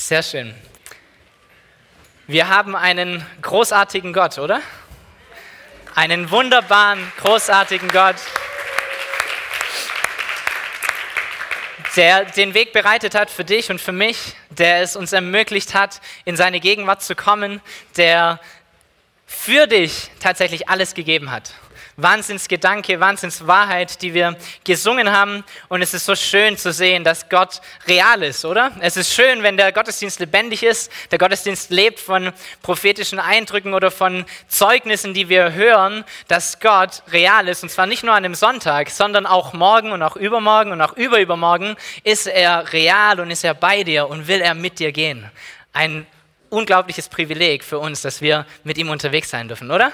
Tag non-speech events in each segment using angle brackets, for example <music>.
Sehr schön. Wir haben einen großartigen Gott, oder? Einen wunderbaren, großartigen Gott, der den Weg bereitet hat für dich und für mich, der es uns ermöglicht hat, in seine Gegenwart zu kommen, der für dich tatsächlich alles gegeben hat. Wahnsinnsgedanke, Wahnsinnswahrheit, die wir gesungen haben. Und es ist so schön zu sehen, dass Gott real ist, oder? Es ist schön, wenn der Gottesdienst lebendig ist. Der Gottesdienst lebt von prophetischen Eindrücken oder von Zeugnissen, die wir hören, dass Gott real ist. Und zwar nicht nur an einem Sonntag, sondern auch morgen und auch übermorgen und auch überübermorgen ist er real und ist er bei dir und will er mit dir gehen. Ein unglaubliches Privileg für uns, dass wir mit ihm unterwegs sein dürfen, oder?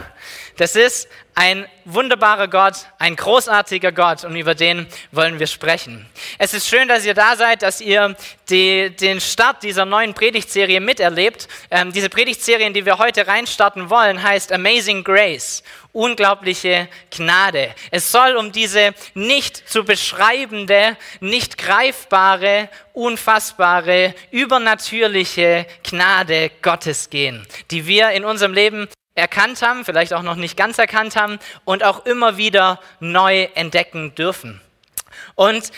Das ist ein wunderbarer Gott, ein großartiger Gott und über den wollen wir sprechen. Es ist schön, dass ihr da seid, dass ihr die, den Start dieser neuen Predigtserie miterlebt. Ähm, diese Predigtserie, in die wir heute reinstarten wollen, heißt Amazing Grace, unglaubliche Gnade. Es soll um diese nicht zu beschreibende, nicht greifbare, unfassbare, übernatürliche Gnade Gottes gehen, die wir in unserem Leben erkannt haben, vielleicht auch noch nicht ganz erkannt haben und auch immer wieder neu entdecken dürfen. Und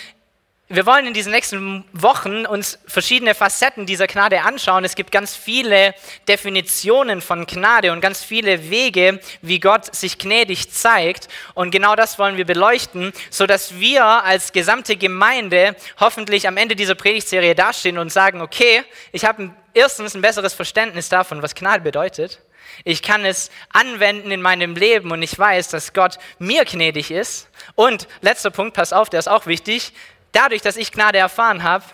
wir wollen in diesen nächsten Wochen uns verschiedene Facetten dieser Gnade anschauen. Es gibt ganz viele Definitionen von Gnade und ganz viele Wege, wie Gott sich gnädig zeigt. Und genau das wollen wir beleuchten, so dass wir als gesamte Gemeinde hoffentlich am Ende dieser Predigtserie dastehen und sagen, okay, ich habe erstens ein besseres Verständnis davon, was Gnade bedeutet. Ich kann es anwenden in meinem Leben und ich weiß, dass Gott mir gnädig ist. Und letzter Punkt, pass auf, der ist auch wichtig. Dadurch, dass ich Gnade erfahren habe,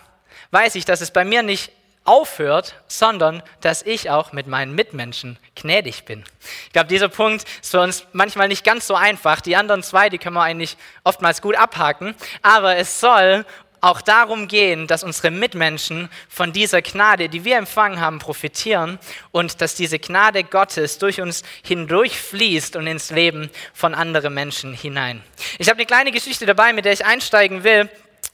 weiß ich, dass es bei mir nicht aufhört, sondern dass ich auch mit meinen Mitmenschen gnädig bin. Ich glaube, dieser Punkt ist für uns manchmal nicht ganz so einfach. Die anderen zwei, die können wir eigentlich oftmals gut abhaken. Aber es soll auch darum gehen, dass unsere Mitmenschen von dieser Gnade, die wir empfangen haben, profitieren und dass diese Gnade Gottes durch uns hindurch fließt und ins Leben von anderen Menschen hinein. Ich habe eine kleine Geschichte dabei, mit der ich einsteigen will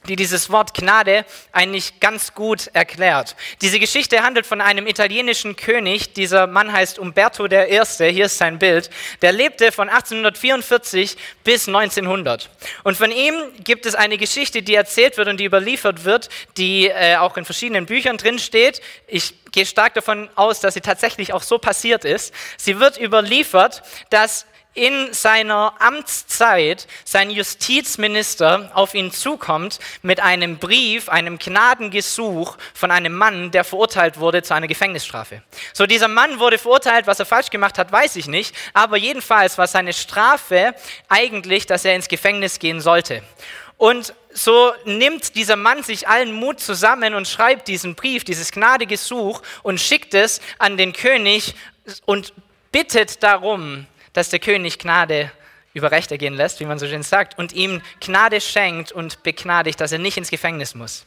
die dieses Wort Gnade eigentlich ganz gut erklärt. Diese Geschichte handelt von einem italienischen König, dieser Mann heißt Umberto I., hier ist sein Bild, der lebte von 1844 bis 1900. Und von ihm gibt es eine Geschichte, die erzählt wird und die überliefert wird, die äh, auch in verschiedenen Büchern drin steht. Ich gehe stark davon aus, dass sie tatsächlich auch so passiert ist. Sie wird überliefert, dass in seiner Amtszeit sein Justizminister auf ihn zukommt mit einem Brief, einem Gnadengesuch von einem Mann, der verurteilt wurde zu einer Gefängnisstrafe. So, dieser Mann wurde verurteilt, was er falsch gemacht hat, weiß ich nicht, aber jedenfalls war seine Strafe eigentlich, dass er ins Gefängnis gehen sollte. Und so nimmt dieser Mann sich allen Mut zusammen und schreibt diesen Brief, dieses Gnadegesuch und schickt es an den König und bittet darum, dass der König Gnade über Recht ergehen lässt, wie man so schön sagt, und ihm Gnade schenkt und begnadigt, dass er nicht ins Gefängnis muss.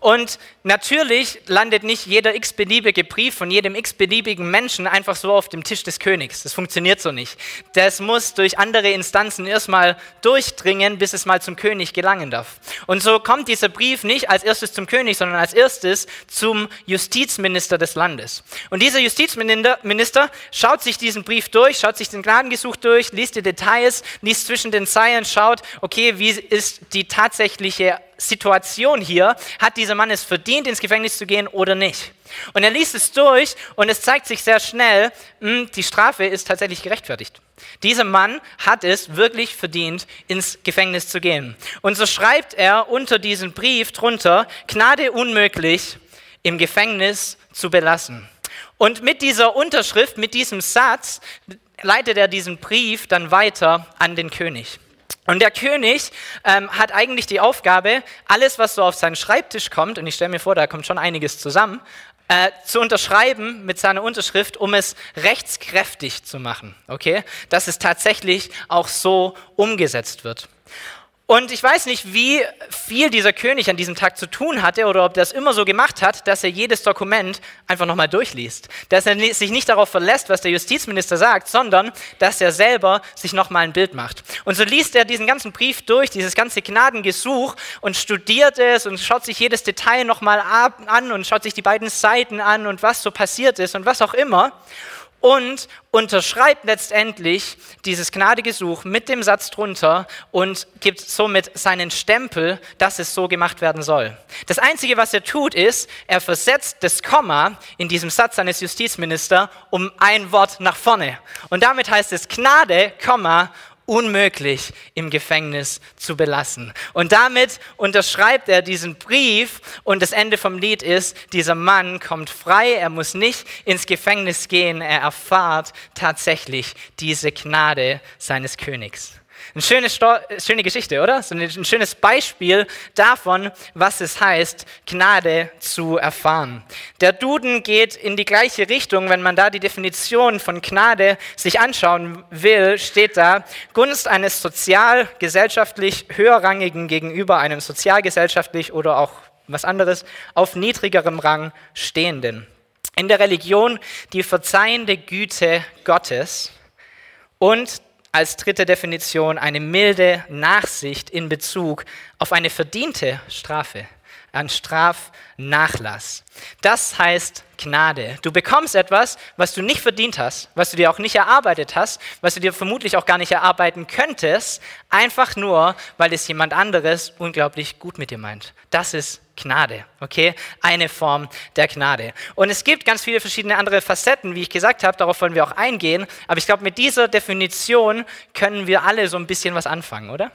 Und natürlich landet nicht jeder x-beliebige Brief von jedem x-beliebigen Menschen einfach so auf dem Tisch des Königs. Das funktioniert so nicht. Das muss durch andere Instanzen erstmal durchdringen, bis es mal zum König gelangen darf. Und so kommt dieser Brief nicht als erstes zum König, sondern als erstes zum Justizminister des Landes. Und dieser Justizminister schaut sich diesen Brief durch, schaut sich den Gnadengesuch durch, liest die Details, liest zwischen den Zeilen, schaut, okay, wie ist die tatsächliche Situation hier, hat dieser Mann es verdient, ins Gefängnis zu gehen oder nicht? Und er liest es durch und es zeigt sich sehr schnell, mh, hm, die Strafe ist tatsächlich gerechtfertigt. Dieser Mann hat es wirklich verdient, ins Gefängnis zu gehen. Und so schreibt er unter diesem Brief drunter, Gnade unmöglich, im Gefängnis zu belassen. Und mit dieser Unterschrift, mit diesem Satz, leitet er diesen Brief dann weiter an den König. Und der König ähm, hat eigentlich die Aufgabe, alles, was so auf seinen Schreibtisch kommt, und ich stelle mir vor, da kommt schon einiges zusammen, äh, zu unterschreiben mit seiner Unterschrift, um es rechtskräftig zu machen. Okay? Dass es tatsächlich auch so umgesetzt wird. Und ich weiß nicht, wie viel dieser König an diesem Tag zu tun hatte oder ob er das immer so gemacht hat, dass er jedes Dokument einfach nochmal durchliest. Dass er sich nicht darauf verlässt, was der Justizminister sagt, sondern dass er selber sich nochmal ein Bild macht. Und so liest er diesen ganzen Brief durch, dieses ganze Gnadengesuch und studiert es und schaut sich jedes Detail nochmal an und schaut sich die beiden Seiten an und was so passiert ist und was auch immer und unterschreibt letztendlich dieses Gnadegesuch mit dem Satz drunter und gibt somit seinen Stempel, dass es so gemacht werden soll. Das Einzige, was er tut, ist, er versetzt das Komma in diesem Satz seines Justizministers um ein Wort nach vorne. Und damit heißt es Gnade, Komma unmöglich im Gefängnis zu belassen. Und damit unterschreibt er diesen Brief und das Ende vom Lied ist, dieser Mann kommt frei, er muss nicht ins Gefängnis gehen, er erfahrt tatsächlich diese Gnade seines Königs. Eine schöne, schöne Geschichte, oder? So ein schönes Beispiel davon, was es heißt, Gnade zu erfahren. Der Duden geht in die gleiche Richtung, wenn man da die Definition von Gnade sich anschauen will, steht da Gunst eines sozial-gesellschaftlich höherrangigen gegenüber einem sozialgesellschaftlich oder auch was anderes auf niedrigerem Rang stehenden. In der Religion die verzeihende Güte Gottes und als dritte Definition eine milde Nachsicht in Bezug auf eine verdiente Strafe, ein Strafnachlass. Das heißt Gnade. Du bekommst etwas, was du nicht verdient hast, was du dir auch nicht erarbeitet hast, was du dir vermutlich auch gar nicht erarbeiten könntest, einfach nur, weil es jemand anderes unglaublich gut mit dir meint. Das ist Gnade, okay? Eine Form der Gnade. Und es gibt ganz viele verschiedene andere Facetten, wie ich gesagt habe, darauf wollen wir auch eingehen. Aber ich glaube, mit dieser Definition können wir alle so ein bisschen was anfangen, oder?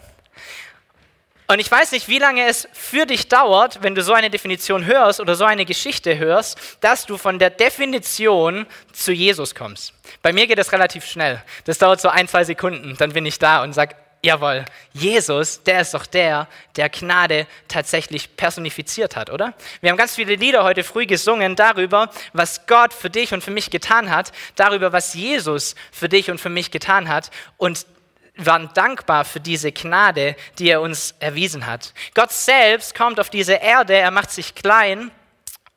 Und ich weiß nicht, wie lange es für dich dauert, wenn du so eine Definition hörst oder so eine Geschichte hörst, dass du von der Definition zu Jesus kommst. Bei mir geht das relativ schnell. Das dauert so ein, zwei Sekunden, dann bin ich da und sage, Jawohl, Jesus, der ist doch der, der Gnade tatsächlich personifiziert hat, oder? Wir haben ganz viele Lieder heute früh gesungen darüber, was Gott für dich und für mich getan hat, darüber, was Jesus für dich und für mich getan hat und waren dankbar für diese Gnade, die er uns erwiesen hat. Gott selbst kommt auf diese Erde, er macht sich klein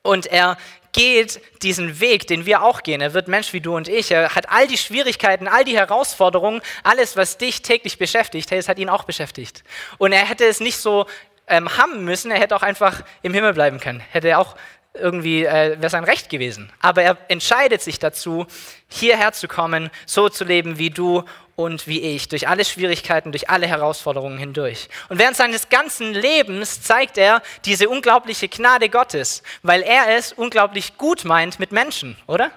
und er geht diesen Weg, den wir auch gehen. Er wird Mensch wie du und ich. Er hat all die Schwierigkeiten, all die Herausforderungen, alles, was dich täglich beschäftigt, hey, es hat ihn auch beschäftigt. Und er hätte es nicht so ähm, haben müssen, er hätte auch einfach im Himmel bleiben können. Hätte auch irgendwie, äh, wäre sein Recht gewesen. Aber er entscheidet sich dazu, hierher zu kommen, so zu leben wie du und wie ich, durch alle Schwierigkeiten, durch alle Herausforderungen hindurch. Und während seines ganzen Lebens zeigt er diese unglaubliche Gnade Gottes, weil er es unglaublich gut meint mit Menschen, oder?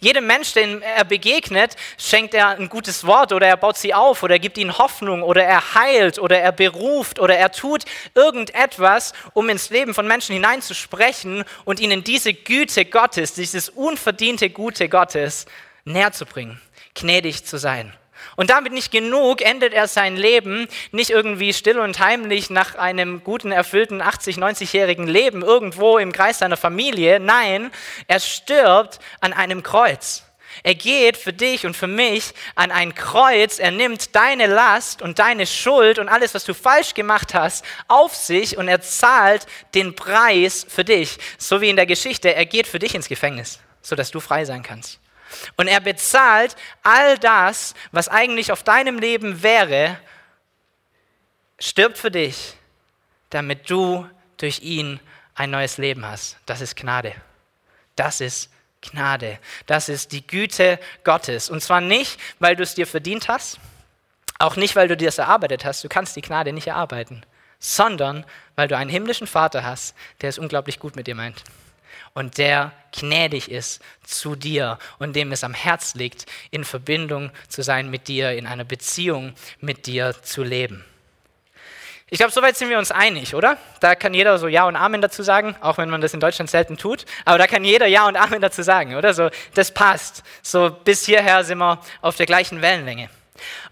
Jedem Mensch, den er begegnet, schenkt er ein gutes Wort oder er baut sie auf oder er gibt ihnen Hoffnung oder er heilt oder er beruft oder er tut irgendetwas, um ins Leben von Menschen hineinzusprechen und ihnen diese Güte Gottes, dieses unverdiente Gute Gottes näher zu bringen, gnädig zu sein. Und damit nicht genug endet er sein Leben nicht irgendwie still und heimlich nach einem guten, erfüllten 80-, 90-jährigen Leben irgendwo im Kreis seiner Familie. Nein, er stirbt an einem Kreuz. Er geht für dich und für mich an ein Kreuz. Er nimmt deine Last und deine Schuld und alles, was du falsch gemacht hast, auf sich und er zahlt den Preis für dich. So wie in der Geschichte, er geht für dich ins Gefängnis, sodass du frei sein kannst. Und er bezahlt all das, was eigentlich auf deinem Leben wäre, stirbt für dich, damit du durch ihn ein neues Leben hast. Das ist Gnade. Das ist Gnade. Das ist die Güte Gottes. Und zwar nicht, weil du es dir verdient hast, auch nicht, weil du dir es erarbeitet hast. Du kannst die Gnade nicht erarbeiten, sondern weil du einen himmlischen Vater hast, der es unglaublich gut mit dir meint und der gnädig ist zu dir und dem es am Herz liegt, in Verbindung zu sein mit dir, in einer Beziehung mit dir zu leben. Ich glaube, soweit sind wir uns einig, oder? Da kann jeder so Ja und Amen dazu sagen, auch wenn man das in Deutschland selten tut. Aber da kann jeder Ja und Amen dazu sagen, oder? So, das passt. So bis hierher sind wir auf der gleichen Wellenlänge.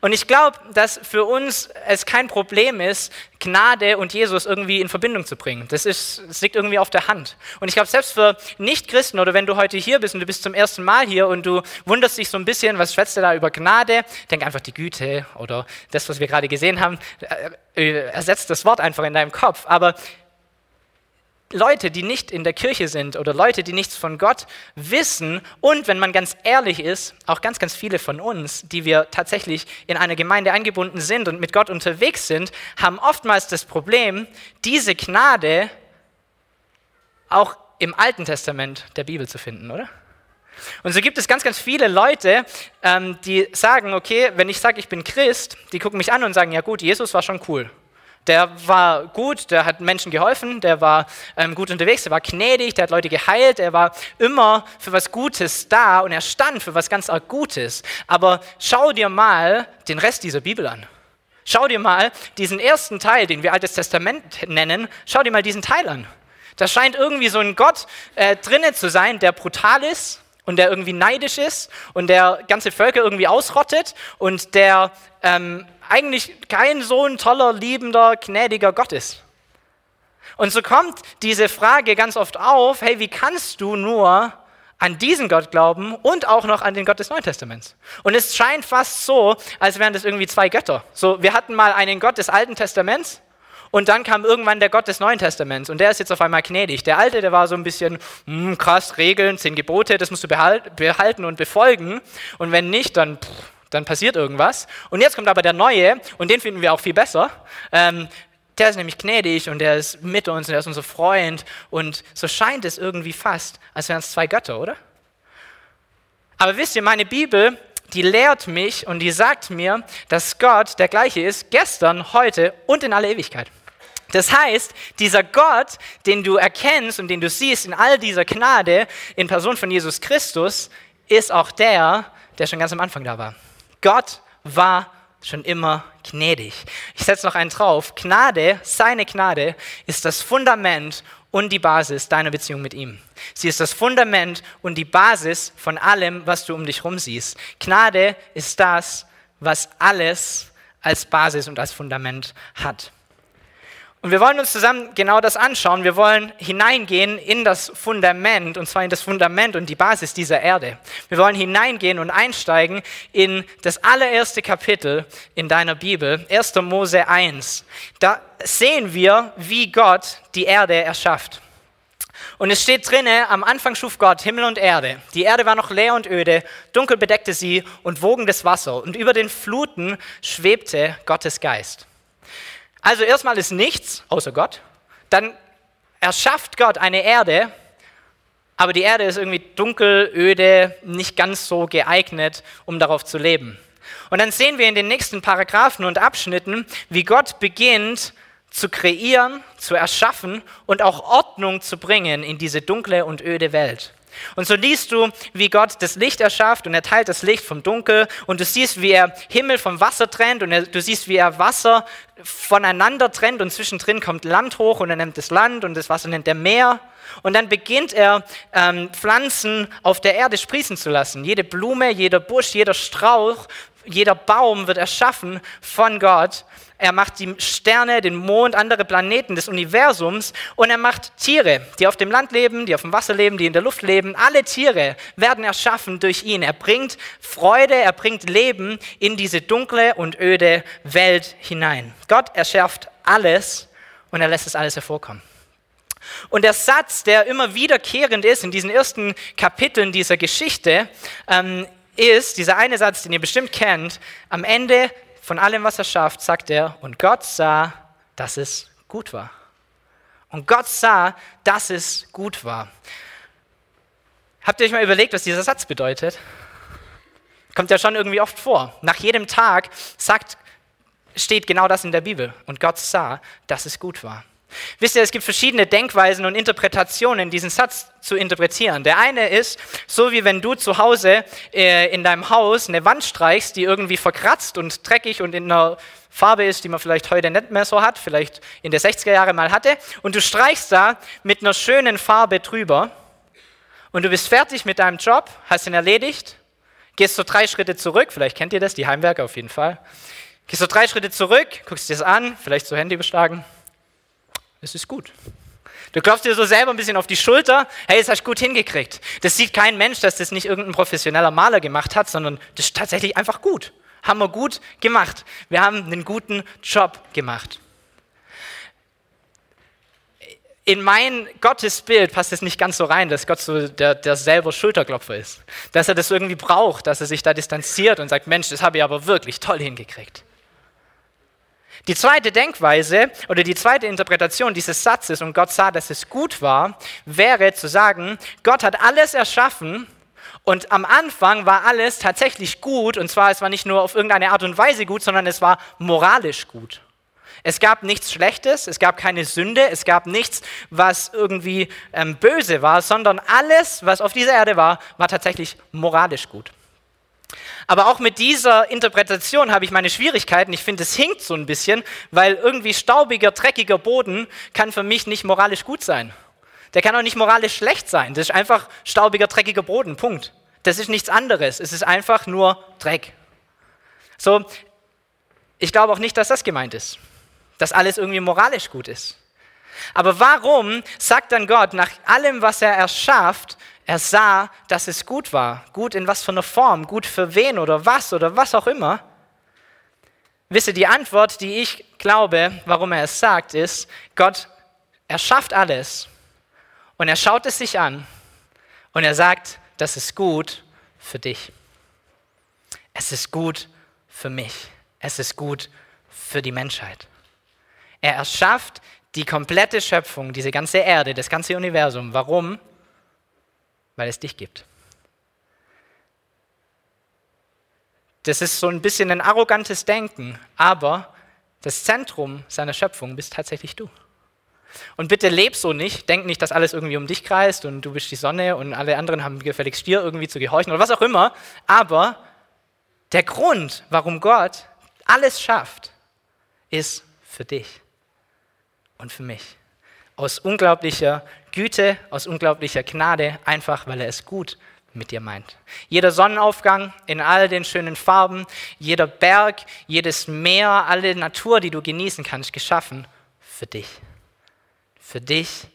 Und ich glaube, dass für uns es kein Problem ist, Gnade und Jesus irgendwie in Verbindung zu bringen. Das, ist, das liegt irgendwie auf der Hand. Und ich glaube, selbst für Nichtchristen oder wenn du heute hier bist und du bist zum ersten Mal hier und du wunderst dich so ein bisschen, was schwätzt du da über Gnade, denk einfach die Güte oder das, was wir gerade gesehen haben, äh, äh, ersetzt das Wort einfach in deinem Kopf. Aber Leute, die nicht in der Kirche sind oder Leute, die nichts von Gott wissen und, wenn man ganz ehrlich ist, auch ganz, ganz viele von uns, die wir tatsächlich in einer Gemeinde eingebunden sind und mit Gott unterwegs sind, haben oftmals das Problem, diese Gnade auch im Alten Testament der Bibel zu finden, oder? Und so gibt es ganz, ganz viele Leute, ähm, die sagen, okay, wenn ich sage, ich bin Christ, die gucken mich an und sagen, ja gut, Jesus war schon cool. Der war gut, der hat Menschen geholfen, der war ähm, gut unterwegs, der war gnädig, der hat Leute geheilt, er war immer für was Gutes da und er stand für was ganz arg Gutes. Aber schau dir mal den Rest dieser Bibel an. Schau dir mal diesen ersten Teil, den wir Altes Testament nennen, schau dir mal diesen Teil an. Da scheint irgendwie so ein Gott äh, drinne zu sein, der brutal ist und der irgendwie neidisch ist und der ganze Völker irgendwie ausrottet und der ähm, eigentlich kein so ein toller, liebender, gnädiger Gott ist. Und so kommt diese Frage ganz oft auf, hey, wie kannst du nur an diesen Gott glauben und auch noch an den Gott des Neuen Testaments? Und es scheint fast so, als wären das irgendwie zwei Götter. So, wir hatten mal einen Gott des Alten Testaments und dann kam irgendwann der Gott des Neuen Testaments und der ist jetzt auf einmal gnädig. Der Alte, der war so ein bisschen mh, hm, krass, Regeln, zehn Gebote, das musst du behalten und befolgen. Und wenn nicht, dann pff, dann passiert irgendwas. Und jetzt kommt aber der Neue, und den finden wir auch viel besser. Ähm, der ist nämlich gnädig und der ist mit uns und der ist unser Freund. Und so scheint es irgendwie fast, als wären es zwei Götter, oder? Aber wisst ihr, meine Bibel, die lehrt mich und die sagt mir, dass Gott der gleiche ist, gestern, heute und in aller Ewigkeit. Das heißt, dieser Gott, den du erkennst und den du siehst in all dieser Gnade in Person von Jesus Christus, ist auch der, der schon ganz am Anfang da war. Gott war schon immer gnädig. Ich setze noch einen drauf. Gnade, seine Gnade, ist das Fundament und die Basis deiner Beziehung mit ihm. Sie ist das Fundament und die Basis von allem, was du um dich herum siehst. Gnade ist das, was alles als Basis und als Fundament hat. Und wir wollen uns zusammen genau das anschauen. Wir wollen hineingehen in das Fundament, und zwar in das Fundament und die Basis dieser Erde. Wir wollen hineingehen und einsteigen in das allererste Kapitel in deiner Bibel, 1. Mose 1. Da sehen wir, wie Gott die Erde erschafft. Und es steht drinne, am Anfang schuf Gott Himmel und Erde. Die Erde war noch leer und öde, dunkel bedeckte sie und wogendes Wasser. Und über den Fluten schwebte Gottes Geist. Also erstmal ist nichts außer Gott. Dann erschafft Gott eine Erde, aber die Erde ist irgendwie dunkel, öde, nicht ganz so geeignet, um darauf zu leben. Und dann sehen wir in den nächsten Paragraphen und Abschnitten, wie Gott beginnt zu kreieren, zu erschaffen und auch Ordnung zu bringen in diese dunkle und öde Welt. Und so liest du, wie Gott das Licht erschafft und er teilt das Licht vom Dunkel und du siehst, wie er Himmel vom Wasser trennt und du siehst, wie er Wasser voneinander trennt und zwischendrin kommt Land hoch und er nimmt das Land und das Wasser nennt er Meer. Und dann beginnt er, ähm, Pflanzen auf der Erde sprießen zu lassen. Jede Blume, jeder Busch, jeder Strauch, jeder Baum wird erschaffen von Gott er macht die Sterne, den Mond, andere Planeten des Universums und er macht Tiere, die auf dem Land leben, die auf dem Wasser leben, die in der Luft leben. Alle Tiere werden erschaffen durch ihn. Er bringt Freude, er bringt Leben in diese dunkle und öde Welt hinein. Gott erschafft alles und er lässt es alles hervorkommen. Und der Satz, der immer wiederkehrend ist in diesen ersten Kapiteln dieser Geschichte, ähm, ist dieser eine Satz, den ihr bestimmt kennt. Am Ende von allem, was er schafft, sagt er, und Gott sah, dass es gut war. Und Gott sah, dass es gut war. Habt ihr euch mal überlegt, was dieser Satz bedeutet? Kommt ja schon irgendwie oft vor. Nach jedem Tag sagt, steht genau das in der Bibel. Und Gott sah, dass es gut war. Wisst ihr, es gibt verschiedene Denkweisen und Interpretationen, diesen Satz zu interpretieren. Der eine ist, so wie wenn du zu Hause äh, in deinem Haus eine Wand streichst, die irgendwie verkratzt und dreckig und in einer Farbe ist, die man vielleicht heute nicht mehr so hat, vielleicht in der 60er Jahre mal hatte, und du streichst da mit einer schönen Farbe drüber und du bist fertig mit deinem Job, hast ihn erledigt, Gehst so drei Schritte zurück, vielleicht kennt ihr das, die Heimwerker auf jeden Fall. Gehst so drei Schritte zurück, guckst dir das an, vielleicht so Handy beschlagen. Es ist gut. Du klopfst dir so selber ein bisschen auf die Schulter, hey, das hast du gut hingekriegt. Das sieht kein Mensch, dass das nicht irgendein professioneller Maler gemacht hat, sondern das ist tatsächlich einfach gut. Haben wir gut gemacht. Wir haben einen guten Job gemacht. In mein Gottesbild passt es nicht ganz so rein, dass Gott so der, der selber Schulterklopfer ist. Dass er das irgendwie braucht, dass er sich da distanziert und sagt, Mensch, das habe ich aber wirklich toll hingekriegt. Die zweite Denkweise oder die zweite Interpretation dieses Satzes, und Gott sah, dass es gut war, wäre zu sagen, Gott hat alles erschaffen und am Anfang war alles tatsächlich gut, und zwar es war nicht nur auf irgendeine Art und Weise gut, sondern es war moralisch gut. Es gab nichts Schlechtes, es gab keine Sünde, es gab nichts, was irgendwie ähm, böse war, sondern alles, was auf dieser Erde war, war tatsächlich moralisch gut. Aber auch mit dieser Interpretation habe ich meine Schwierigkeiten. Ich finde, es hinkt so ein bisschen, weil irgendwie staubiger, dreckiger Boden kann für mich nicht moralisch gut sein. Der kann auch nicht moralisch schlecht sein. Das ist einfach staubiger, dreckiger Boden. Punkt. Das ist nichts anderes. Es ist einfach nur Dreck. So, ich glaube auch nicht, dass das gemeint ist. Dass alles irgendwie moralisch gut ist. Aber warum sagt dann Gott nach allem, was er erschafft, er sah, dass es gut war. Gut in was für einer Form, gut für wen oder was oder was auch immer. Wisse, die Antwort, die ich glaube, warum er es sagt, ist, Gott erschafft alles und er schaut es sich an und er sagt, das ist gut für dich. Es ist gut für mich. Es ist gut für die Menschheit. Er erschafft die komplette Schöpfung, diese ganze Erde, das ganze Universum. Warum? Weil es dich gibt. Das ist so ein bisschen ein arrogantes Denken, aber das Zentrum seiner Schöpfung bist tatsächlich du. Und bitte leb so nicht, denk nicht, dass alles irgendwie um dich kreist und du bist die Sonne und alle anderen haben gefälligst dir irgendwie zu gehorchen oder was auch immer. Aber der Grund, warum Gott alles schafft, ist für dich und für mich aus unglaublicher Güte, aus unglaublicher Gnade, einfach weil er es gut mit dir meint. Jeder Sonnenaufgang in all den schönen Farben, jeder Berg, jedes Meer, alle Natur, die du genießen kannst, geschaffen für dich. Für dich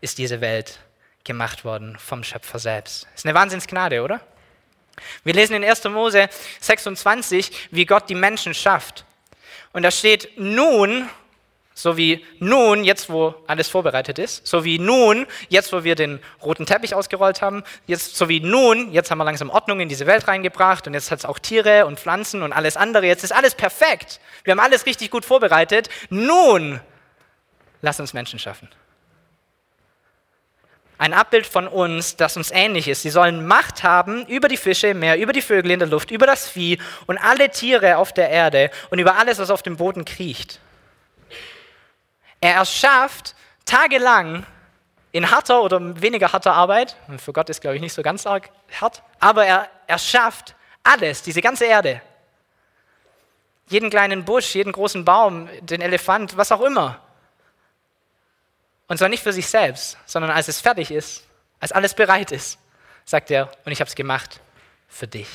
ist diese Welt gemacht worden vom Schöpfer selbst. Ist eine Wahnsinnsgnade, oder? Wir lesen in 1. Mose 26, wie Gott die Menschen schafft. Und da steht, nun so wie nun, jetzt wo alles vorbereitet ist, so wie nun, jetzt wo wir den roten Teppich ausgerollt haben, jetzt, so wie nun, jetzt haben wir langsam Ordnung in diese Welt reingebracht und jetzt hat es auch Tiere und Pflanzen und alles andere, jetzt ist alles perfekt. Wir haben alles richtig gut vorbereitet. Nun, lass uns Menschen schaffen. Ein Abbild von uns, das uns ähnlich ist. Sie sollen Macht haben über die Fische im Meer, über die Vögel in der Luft, über das Vieh und alle Tiere auf der Erde und über alles, was auf dem Boden kriecht. Er erschafft tagelang in harter oder weniger harter Arbeit, für Gott ist, glaube ich, nicht so ganz arg hart, aber er erschafft alles, diese ganze Erde. Jeden kleinen Busch, jeden großen Baum, den Elefant, was auch immer. Und zwar nicht für sich selbst, sondern als es fertig ist, als alles bereit ist, sagt er, und ich habe es gemacht für dich.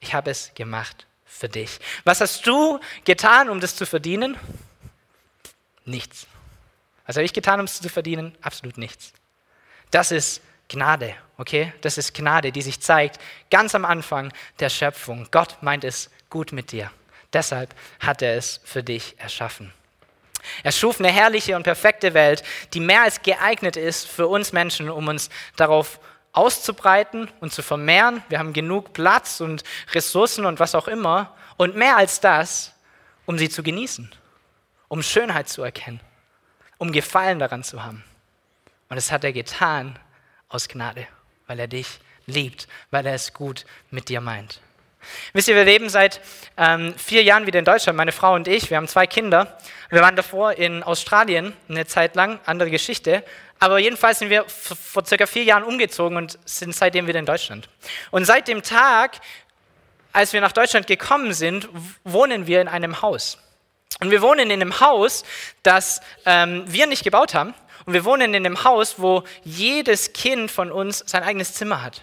Ich habe es gemacht für dich. Was hast du getan, um das zu verdienen? Nichts. Was habe ich getan, um es zu verdienen? Absolut nichts. Das ist Gnade, okay? Das ist Gnade, die sich zeigt ganz am Anfang der Schöpfung. Gott meint es gut mit dir. Deshalb hat er es für dich erschaffen. Er schuf eine herrliche und perfekte Welt, die mehr als geeignet ist für uns Menschen, um uns darauf auszubreiten und zu vermehren. Wir haben genug Platz und Ressourcen und was auch immer. Und mehr als das, um sie zu genießen um Schönheit zu erkennen, um Gefallen daran zu haben. Und das hat er getan aus Gnade, weil er dich liebt, weil er es gut mit dir meint. Wisst ihr, wir leben seit ähm, vier Jahren wieder in Deutschland, meine Frau und ich. Wir haben zwei Kinder. Wir waren davor in Australien eine Zeit lang, andere Geschichte. Aber jedenfalls sind wir vor circa vier Jahren umgezogen und sind seitdem wieder in Deutschland. Und seit dem Tag, als wir nach Deutschland gekommen sind, wohnen wir in einem Haus. Und wir wohnen in einem Haus, das ähm, wir nicht gebaut haben. Und wir wohnen in einem Haus, wo jedes Kind von uns sein eigenes Zimmer hat.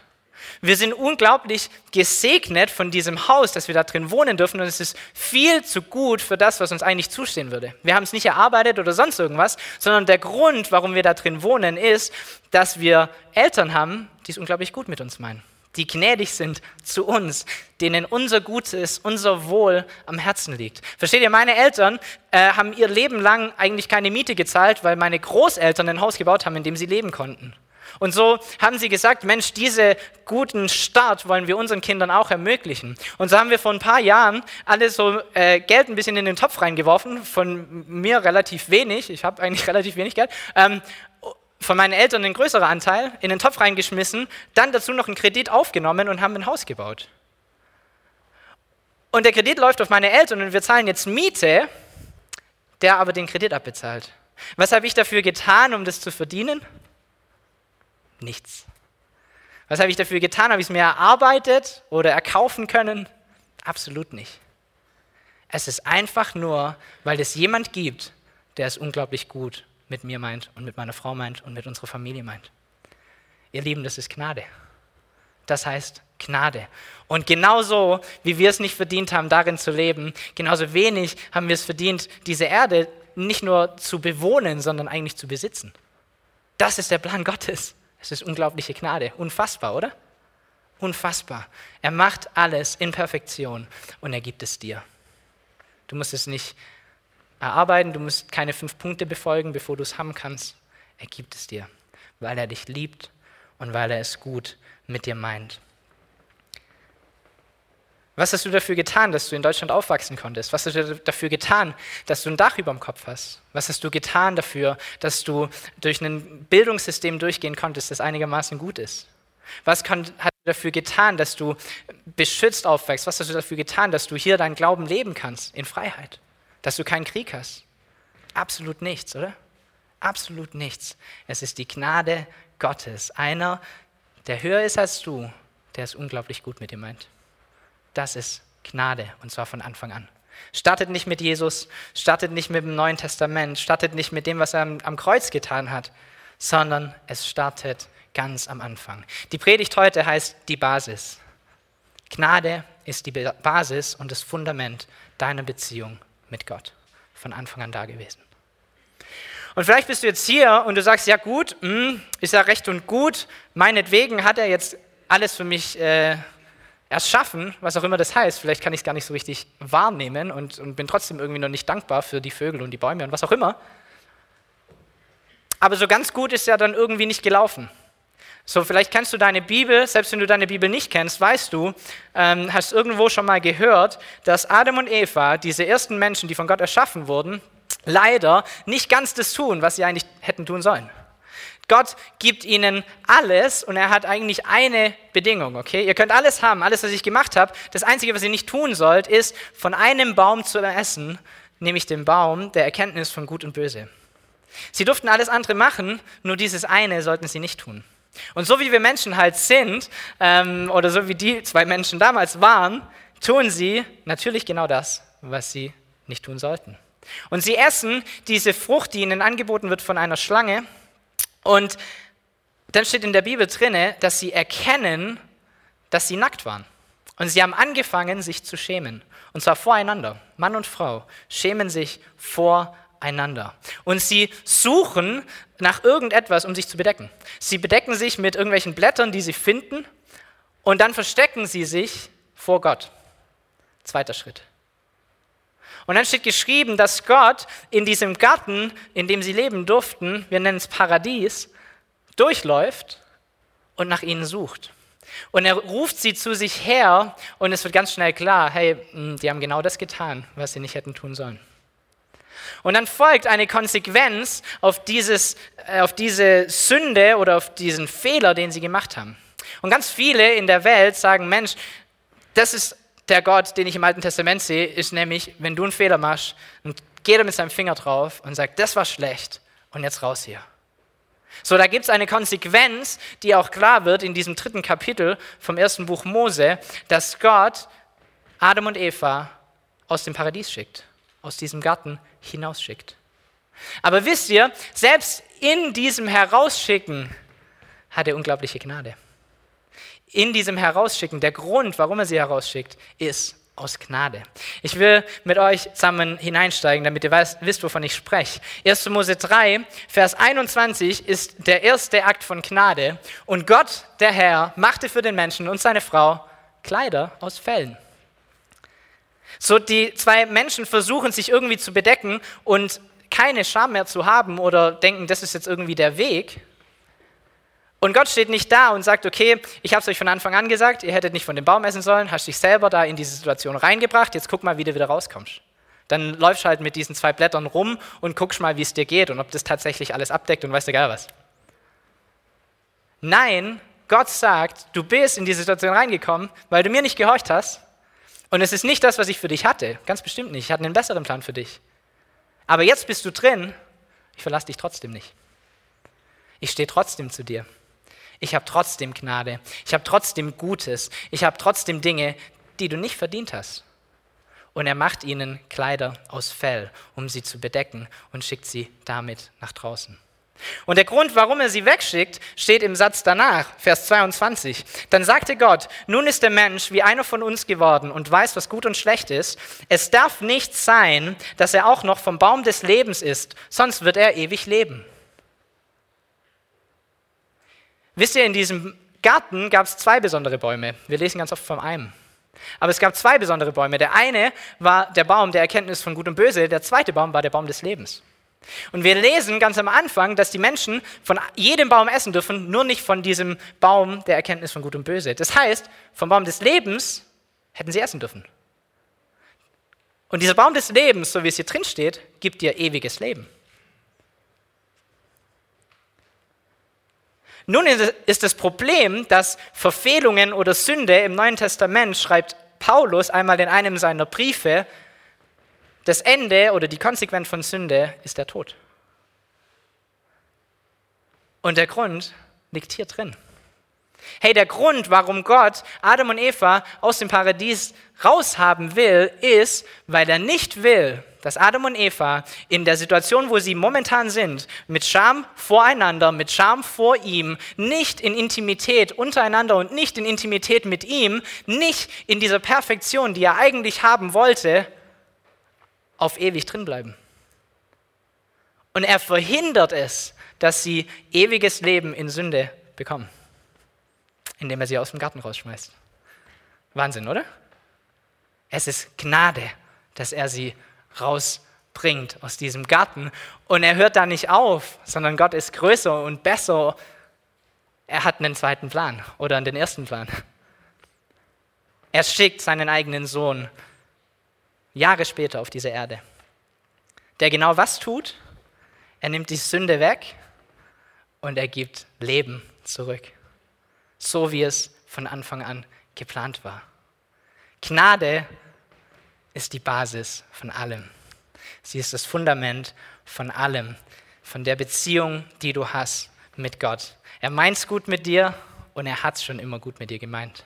Wir sind unglaublich gesegnet von diesem Haus, dass wir da drin wohnen dürfen und es ist viel zu gut für das, was uns eigentlich zustehen würde. Wir haben es nicht erarbeitet oder sonst irgendwas, sondern der Grund, warum wir da drin wohnen, ist, dass wir Eltern haben, die es unglaublich gut mit uns meinen, die gnädig sind zu uns, denen unser Gutes, unser Wohl am Herzen liegt. Versteht ihr, meine Eltern äh, haben ihr Leben lang eigentlich keine Miete gezahlt, weil meine Großeltern ein Haus gebaut haben, in dem sie leben konnten. Und so haben sie gesagt, Mensch, diese guten Start wollen wir unseren Kindern auch ermöglichen. Und so haben wir vor ein paar Jahren alle so äh, Geld ein bisschen in den Topf reingeworfen, von mir relativ wenig, ich habe eigentlich <laughs> relativ wenig Geld, ähm, von meinen Eltern ein größerer Anteil, in den Topf reingeschmissen, dann dazu noch einen Kredit aufgenommen und haben ein Haus gebaut. Und der Kredit läuft auf meine Eltern und wir zahlen jetzt Miete, der aber den Kredit abbezahlt. Was habe ich dafür getan, um das zu verdienen? Nichts. Was habe ich dafür getan? Habe ich es mir erarbeitet oder erkaufen können? Absolut nicht. Es ist einfach nur, weil es jemand gibt, der es unglaublich gut mit mir meint und mit meiner Frau meint und mit unserer Familie meint. Ihr Lieben, das ist Gnade. Das heißt Gnade. Und genauso, wie wir es nicht verdient haben, darin zu leben, genauso wenig haben wir es verdient, diese Erde nicht nur zu bewohnen, sondern eigentlich zu besitzen. Das ist der Plan Gottes. Es ist unglaubliche Gnade. Unfassbar, oder? Unfassbar. Er macht alles in Perfektion und er gibt es dir. Du musst es nicht erarbeiten, du musst keine fünf Punkte befolgen, bevor du es haben kannst. Er gibt es dir, weil er dich liebt und weil er es gut mit dir meint. Was hast du dafür getan, dass du in Deutschland aufwachsen konntest? Was hast du dafür getan, dass du ein Dach über dem Kopf hast? Was hast du getan dafür, dass du durch ein Bildungssystem durchgehen konntest, das einigermaßen gut ist? Was hast du dafür getan, dass du beschützt aufwächst? Was hast du dafür getan, dass du hier deinen Glauben leben kannst in Freiheit? Dass du keinen Krieg hast? Absolut nichts, oder? Absolut nichts. Es ist die Gnade Gottes. Einer, der höher ist als du, der es unglaublich gut mit dir meint. Das ist Gnade und zwar von Anfang an. Startet nicht mit Jesus, startet nicht mit dem Neuen Testament, startet nicht mit dem, was er am, am Kreuz getan hat, sondern es startet ganz am Anfang. Die Predigt heute heißt die Basis. Gnade ist die Basis und das Fundament deiner Beziehung mit Gott. Von Anfang an da gewesen. Und vielleicht bist du jetzt hier und du sagst, ja gut, hm, ist ja recht und gut, meinetwegen hat er jetzt alles für mich äh, erschaffen, was auch immer das heißt. Vielleicht kann ich es gar nicht so richtig wahrnehmen und, und bin trotzdem irgendwie noch nicht dankbar für die Vögel und die Bäume und was auch immer. Aber so ganz gut ist ja dann irgendwie nicht gelaufen. So, vielleicht kennst du deine Bibel, selbst wenn du deine Bibel nicht kennst, weißt du, ähm, hast irgendwo schon mal gehört, dass Adam und Eva, diese ersten Menschen, die von Gott erschaffen wurden, leider nicht ganz das tun, was sie eigentlich hätten tun sollen. Gott gibt ihnen alles und er hat eigentlich eine Bedingung, okay? Ihr könnt alles haben, alles, was ich gemacht habe. Das Einzige, was ihr nicht tun sollt, ist von einem Baum zu essen, nämlich dem Baum der Erkenntnis von Gut und Böse. Sie durften alles andere machen, nur dieses eine sollten sie nicht tun. Und so wie wir Menschen halt sind, ähm, oder so wie die zwei Menschen damals waren, tun sie natürlich genau das, was sie nicht tun sollten. Und sie essen diese Frucht, die ihnen angeboten wird von einer Schlange, und dann steht in der Bibel drinne, dass sie erkennen, dass sie nackt waren. Und sie haben angefangen, sich zu schämen. Und zwar voreinander. Mann und Frau schämen sich voreinander. Und sie suchen nach irgendetwas, um sich zu bedecken. Sie bedecken sich mit irgendwelchen Blättern, die sie finden. Und dann verstecken sie sich vor Gott. Zweiter Schritt. Und dann steht geschrieben, dass Gott in diesem Garten, in dem sie leben durften, wir nennen es Paradies, durchläuft und nach ihnen sucht. Und er ruft sie zu sich her und es wird ganz schnell klar, hey, hm, die haben genau das getan, was sie nicht hätten tun sollen. Und dann folgt eine Konsequenz auf, dieses, äh, auf diese Sünde oder auf diesen Fehler, den sie gemacht haben. Und ganz viele in der Welt sagen, Mensch, das ist der Gott, den ich im Alten Testament sehe, ist nämlich, wenn du einen Fehler machst, dann geht er mit seinem Finger drauf und sagt, das war schlecht und jetzt raus hier. So, da gibt es eine Konsequenz, die auch klar wird in diesem dritten Kapitel vom ersten Buch Mose, dass Gott Adam und Eva aus dem Paradies schickt, aus diesem Garten hinausschickt. Aber wisst ihr, selbst in diesem Herausschicken hat er unglaubliche Gnade. In diesem Herausschicken, der Grund, warum er sie herausschickt, ist aus Gnade. Ich will mit euch zusammen hineinsteigen, damit ihr weißt, wisst, wovon ich spreche. 1. Mose 3, Vers 21 ist der erste Akt von Gnade. Und Gott, der Herr, machte für den Menschen und seine Frau Kleider aus Fellen. So die zwei Menschen versuchen sich irgendwie zu bedecken und keine Scham mehr zu haben oder denken, das ist jetzt irgendwie der Weg. Und Gott steht nicht da und sagt, okay, ich habe es euch von Anfang an gesagt, ihr hättet nicht von dem Baum essen sollen, hast dich selber da in diese Situation reingebracht, jetzt guck mal, wie du wieder rauskommst. Dann läufst du halt mit diesen zwei Blättern rum und guckst mal, wie es dir geht und ob das tatsächlich alles abdeckt und weißt du gar was. Nein, Gott sagt, du bist in die Situation reingekommen, weil du mir nicht gehorcht hast. Und es ist nicht das, was ich für dich hatte. Ganz bestimmt nicht. Ich hatte einen besseren Plan für dich. Aber jetzt bist du drin. Ich verlasse dich trotzdem nicht. Ich stehe trotzdem zu dir. Ich habe trotzdem Gnade. Ich habe trotzdem Gutes. Ich habe trotzdem Dinge, die du nicht verdient hast. Und er macht ihnen Kleider aus Fell, um sie zu bedecken und schickt sie damit nach draußen. Und der Grund, warum er sie wegschickt, steht im Satz danach, Vers 22. Dann sagte Gott, nun ist der Mensch wie einer von uns geworden und weiß, was gut und schlecht ist. Es darf nicht sein, dass er auch noch vom Baum des Lebens isst, sonst wird er ewig leben. Wisst ihr, in diesem Garten gab es zwei besondere Bäume. Wir lesen ganz oft vom einen. Aber es gab zwei besondere Bäume. Der eine war der Baum der Erkenntnis von Gut und Böse, der zweite Baum war der Baum des Lebens. Und wir lesen ganz am Anfang, dass die Menschen von jedem Baum essen dürfen, nur nicht von diesem Baum der Erkenntnis von Gut und Böse. Das heißt, vom Baum des Lebens hätten sie essen dürfen. Und dieser Baum des Lebens, so wie es hier drin steht, gibt dir ewiges Leben. Nun ist das Problem, dass Verfehlungen oder Sünde im Neuen Testament, schreibt Paulus einmal in einem seiner Briefe, das Ende oder die Konsequenz von Sünde ist der Tod. Und der Grund liegt hier drin. Hey, der Grund, warum Gott Adam und Eva aus dem Paradies raushaben will, ist, weil er nicht will, dass Adam und Eva in der Situation, wo sie momentan sind, mit Scham voreinander, mit Scham vor ihm, nicht in Intimität untereinander und nicht in Intimität mit ihm, nicht in dieser Perfektion, die er eigentlich haben wollte, auf ewig drin bleiben. Und er verhindert es, dass sie ewiges Leben in Sünde bekommen, indem er sie aus dem Garten rausschmeißt. Wahnsinn, oder? Es ist Gnade, dass er sie rausbringt aus diesem Garten. Und er hört da nicht auf, sondern Gott ist größer und besser. Er hat einen zweiten Plan oder einen ersten Plan. Er schickt seinen eigenen Sohn Jahre später auf dieser Erde, der genau was tut? Er nimmt die Sünde weg und er gibt Leben zurück, so wie es von Anfang an geplant war. Gnade ist die Basis von allem. Sie ist das Fundament von allem, von der Beziehung, die du hast mit Gott. Er meint es gut mit dir und er hat es schon immer gut mit dir gemeint.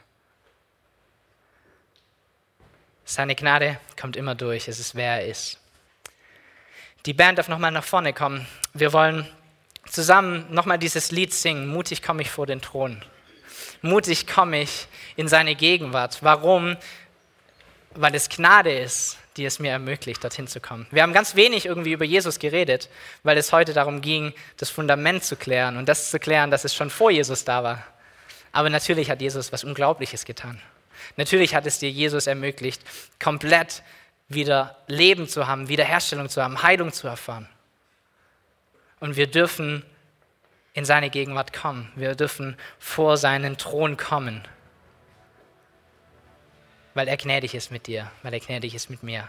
Seine Gnade kommt immer durch. Es ist, wer er ist. Die Band darf nochmal nach vorne kommen. Wir wollen zusammen nochmal dieses Lied singen. Mutig komme ich vor den Thron. Mutig komme ich in seine Gegenwart. Warum? Weil es Gnade ist, die es mir ermöglicht, dorthin zu kommen. Wir haben ganz wenig irgendwie über Jesus geredet, weil es heute darum ging, das Fundament zu klären und das zu klären, dass es schon vor Jesus da war. Aber natürlich hat Jesus was Unglaubliches getan. Natürlich hat es dir Jesus ermöglicht, komplett wieder Leben zu haben, Wiederherstellung zu haben, Heilung zu erfahren. Und wir dürfen in seine Gegenwart kommen. Wir dürfen vor seinen Thron kommen. Weil er gnädig ist mit dir, weil er gnädig ist mit mir,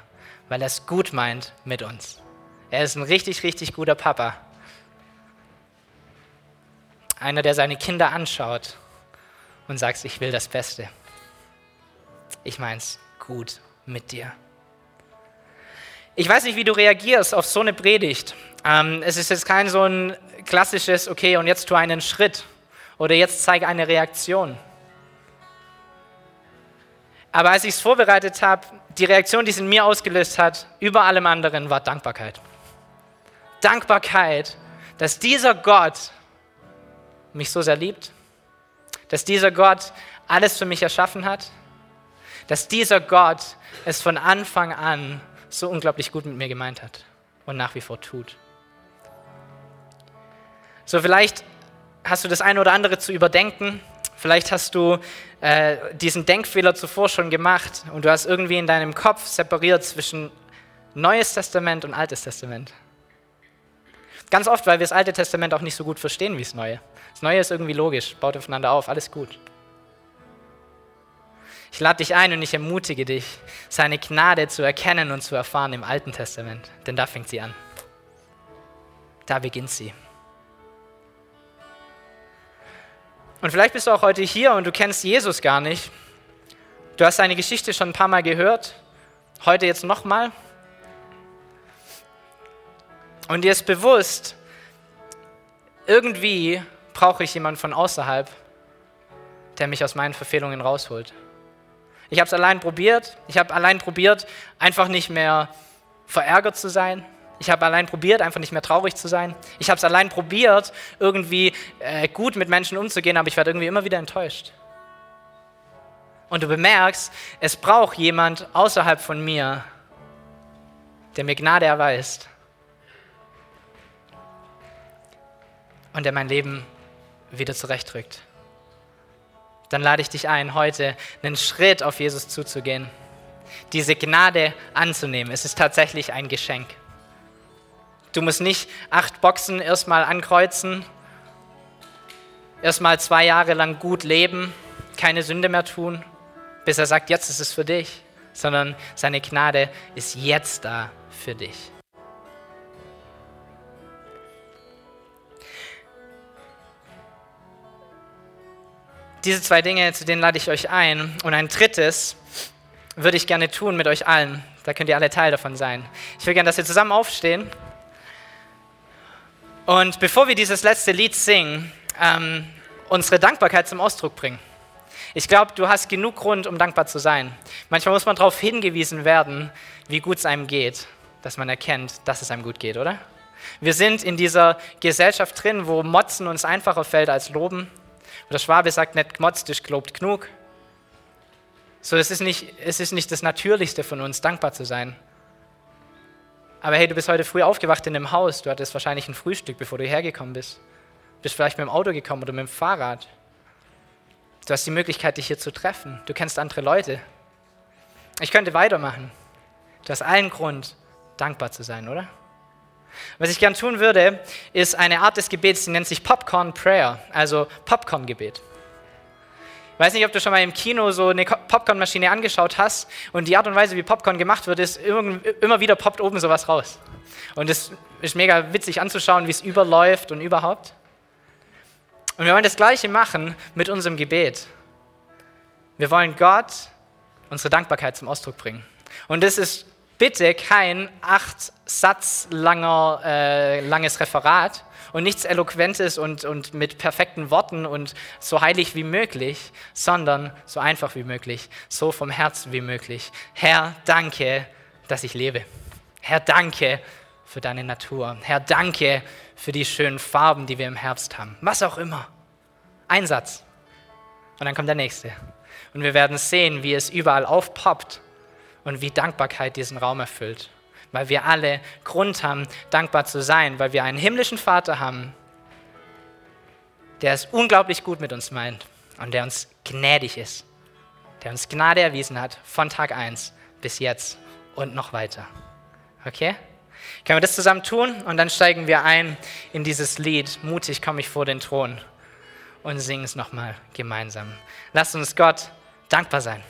weil er es gut meint mit uns. Er ist ein richtig, richtig guter Papa. Einer, der seine Kinder anschaut und sagt, ich will das Beste ich mein's gut mit dir. Ich weiß nicht, wie du reagierst auf so eine Predigt. Ähm, es ist jetzt kein so ein klassisches, okay, und jetzt tu einen Schritt oder jetzt zeige eine Reaktion. Aber als ich es vorbereitet habe, die Reaktion, die es in mir ausgelöst hat, über allem anderen, war Dankbarkeit. Dankbarkeit, dass dieser Gott mich so sehr liebt, dass dieser Gott alles für mich erschaffen hat, dass dieser Gott es von Anfang an so unglaublich gut mit mir gemeint hat und nach wie vor tut. So, vielleicht hast du das eine oder andere zu überdenken. Vielleicht hast du äh, diesen Denkfehler zuvor schon gemacht und du hast irgendwie in deinem Kopf separiert zwischen Neues Testament und Altes Testament. Ganz oft, weil wir das Alte Testament auch nicht so gut verstehen wie das Neue. Das Neue ist irgendwie logisch, baut aufeinander auf, alles gut. Ich lade dich ein und ich ermutige dich, seine Gnade zu erkennen und zu erfahren im Alten Testament, denn da fängt sie an. Da beginnt sie. Und vielleicht bist du auch heute hier und du kennst Jesus gar nicht. Du hast seine Geschichte schon ein paar Mal gehört, heute jetzt nochmal. Und dir ist bewusst, irgendwie brauche ich jemanden von außerhalb, der mich aus meinen Verfehlungen rausholt. Ich habe es allein probiert. Ich habe allein probiert, einfach nicht mehr verärgert zu sein. Ich habe allein probiert, einfach nicht mehr traurig zu sein. Ich habe es allein probiert, irgendwie äh, gut mit Menschen umzugehen, aber ich werde irgendwie immer wieder enttäuscht. Und du bemerkst, es braucht jemand außerhalb von mir, der mir Gnade erweist und der mein Leben wieder zurechtrückt. Dann lade ich dich ein, heute einen Schritt auf Jesus zuzugehen, diese Gnade anzunehmen. Es ist tatsächlich ein Geschenk. Du musst nicht acht Boxen erstmal ankreuzen, erstmal zwei Jahre lang gut leben, keine Sünde mehr tun, bis er sagt, jetzt ist es für dich, sondern seine Gnade ist jetzt da für dich. Diese zwei Dinge, zu denen lade ich euch ein. Und ein drittes würde ich gerne tun mit euch allen. Da könnt ihr alle Teil davon sein. Ich will gerne, dass wir zusammen aufstehen. Und bevor wir dieses letzte Lied singen, ähm, unsere Dankbarkeit zum Ausdruck bringen. Ich glaube, du hast genug Grund, um dankbar zu sein. Manchmal muss man darauf hingewiesen werden, wie gut es einem geht, dass man erkennt, dass es einem gut geht, oder? Wir sind in dieser Gesellschaft drin, wo Motzen uns einfacher fällt als Loben. Oder Schwabe sagt nicht, gemotzt ist gelobt genug. So, es ist, nicht, es ist nicht das Natürlichste von uns, dankbar zu sein. Aber hey, du bist heute früh aufgewacht in einem Haus, du hattest wahrscheinlich ein Frühstück, bevor du hergekommen bist. Du bist vielleicht mit dem Auto gekommen oder mit dem Fahrrad. Du hast die Möglichkeit, dich hier zu treffen. Du kennst andere Leute. Ich könnte weitermachen. Du hast allen Grund, dankbar zu sein, oder? Was ich gern tun würde, ist eine Art des Gebets, die nennt sich Popcorn Prayer, also Popcorn-Gebet. Ich weiß nicht, ob du schon mal im Kino so eine Popcornmaschine angeschaut hast und die Art und Weise, wie Popcorn gemacht wird, ist immer wieder poppt oben sowas raus. Und es ist mega witzig anzuschauen, wie es überläuft und überhaupt. Und wir wollen das Gleiche machen mit unserem Gebet. Wir wollen Gott unsere Dankbarkeit zum Ausdruck bringen. Und das ist bitte kein acht Satz langer, äh, langes Referat, und nichts Eloquentes und, und mit perfekten Worten und so heilig wie möglich, sondern so einfach wie möglich, so vom Herzen wie möglich. Herr, danke, dass ich lebe. Herr, danke für deine Natur. Herr, danke für die schönen Farben, die wir im Herbst haben. Was auch immer. Ein Satz. Und dann kommt der nächste. Und wir werden sehen, wie es überall aufpoppt und wie Dankbarkeit diesen Raum erfüllt weil wir alle Grund haben, dankbar zu sein, weil wir einen himmlischen Vater haben, der es unglaublich gut mit uns meint und der uns gnädig ist, der uns Gnade erwiesen hat von Tag 1 bis jetzt und noch weiter. Okay? Können wir das zusammen tun und dann steigen wir ein in dieses Lied, mutig komme ich vor den Thron und singen es nochmal gemeinsam. Lasst uns Gott dankbar sein.